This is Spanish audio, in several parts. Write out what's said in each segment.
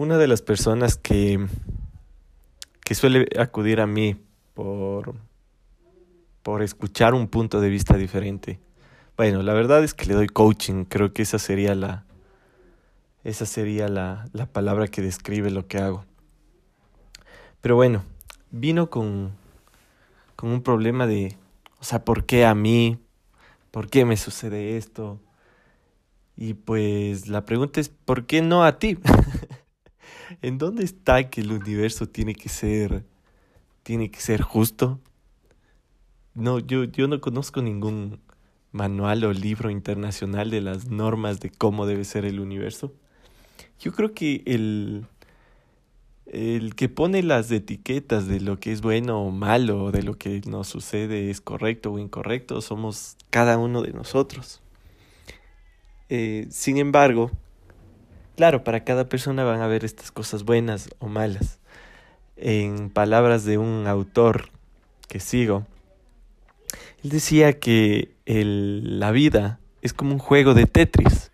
Una de las personas que, que suele acudir a mí por, por escuchar un punto de vista diferente. Bueno, la verdad es que le doy coaching, creo que esa sería la, esa sería la, la palabra que describe lo que hago. Pero bueno, vino con, con un problema de, o sea, ¿por qué a mí? ¿Por qué me sucede esto? Y pues la pregunta es, ¿por qué no a ti? ¿En dónde está que el universo tiene que ser, tiene que ser justo? No, yo, yo no conozco ningún manual o libro internacional de las normas de cómo debe ser el universo. Yo creo que el, el que pone las etiquetas de lo que es bueno o malo, de lo que nos sucede es correcto o incorrecto, somos cada uno de nosotros. Eh, sin embargo, claro, para cada persona van a ver estas cosas buenas o malas. En palabras de un autor que sigo, él decía que la vida es como un juego de Tetris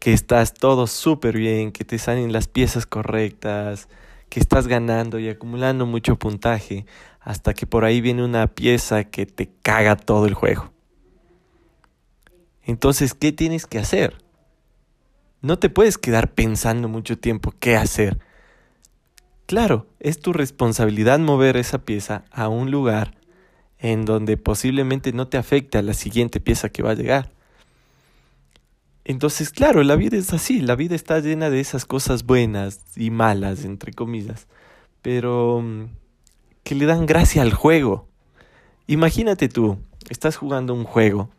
que estás todo súper bien, que te salen las piezas correctas, que estás ganando y acumulando mucho puntaje, hasta que por ahí viene una pieza que te caga todo el juego. Entonces, ¿qué tienes que hacer? No te puedes quedar pensando mucho tiempo qué hacer. Claro, es tu responsabilidad mover esa pieza a un lugar en donde posiblemente no te afecte a la siguiente pieza que va a llegar. Entonces, claro, la vida es así, la vida está llena de esas cosas buenas y malas, entre comillas, pero mm, que le dan gracia al juego. Imagínate tú, estás jugando un juego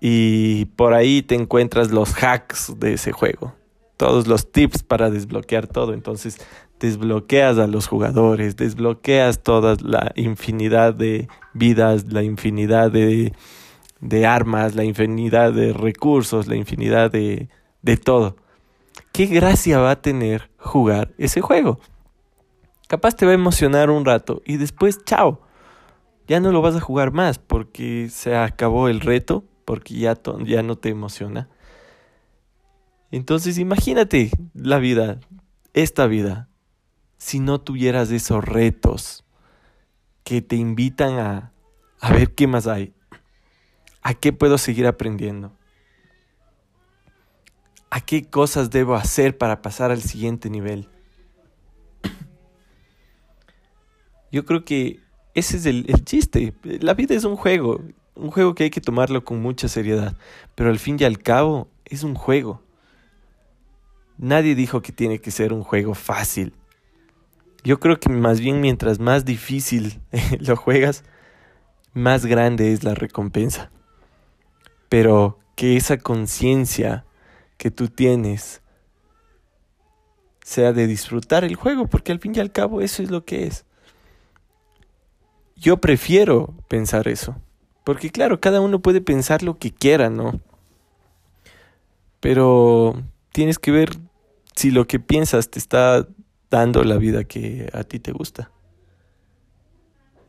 y por ahí te encuentras los hacks de ese juego, todos los tips para desbloquear todo, entonces desbloqueas a los jugadores, desbloqueas toda la infinidad de vidas, la infinidad de de armas, la infinidad de recursos, la infinidad de, de todo. ¿Qué gracia va a tener jugar ese juego? Capaz te va a emocionar un rato y después, chao. Ya no lo vas a jugar más porque se acabó el reto, porque ya, ya no te emociona. Entonces imagínate la vida, esta vida, si no tuvieras esos retos que te invitan a, a ver qué más hay, ¿A qué puedo seguir aprendiendo? ¿A qué cosas debo hacer para pasar al siguiente nivel? Yo creo que ese es el, chiste. La vida es un juego, un juego que hay que tomarlo con mucha seriedad, pero al fin y al cabo es un juego. Nadie dijo que tiene que ser un juego fácil. Yo creo que más bien mientras más difícil lo juegas, más grande es la recompensa pero que esa conciencia que tú tienes sea de disfrutar el juego, porque al fin y al cabo eso es lo que es. Yo prefiero pensar eso, porque claro, cada uno puede pensar lo que quiera, ¿no? Pero tienes que ver si lo que piensas te está dando la vida que a ti te gusta.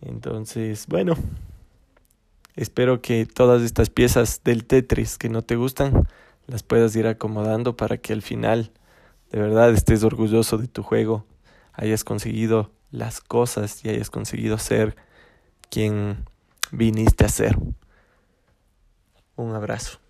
Entonces, bueno. Espero que todas estas piezas del Tetris que no te gustan las puedas ir acomodando para que al final de verdad estés orgulloso de tu juego, hayas conseguido las cosas y hayas conseguido ser quien viniste a ser. Un abrazo.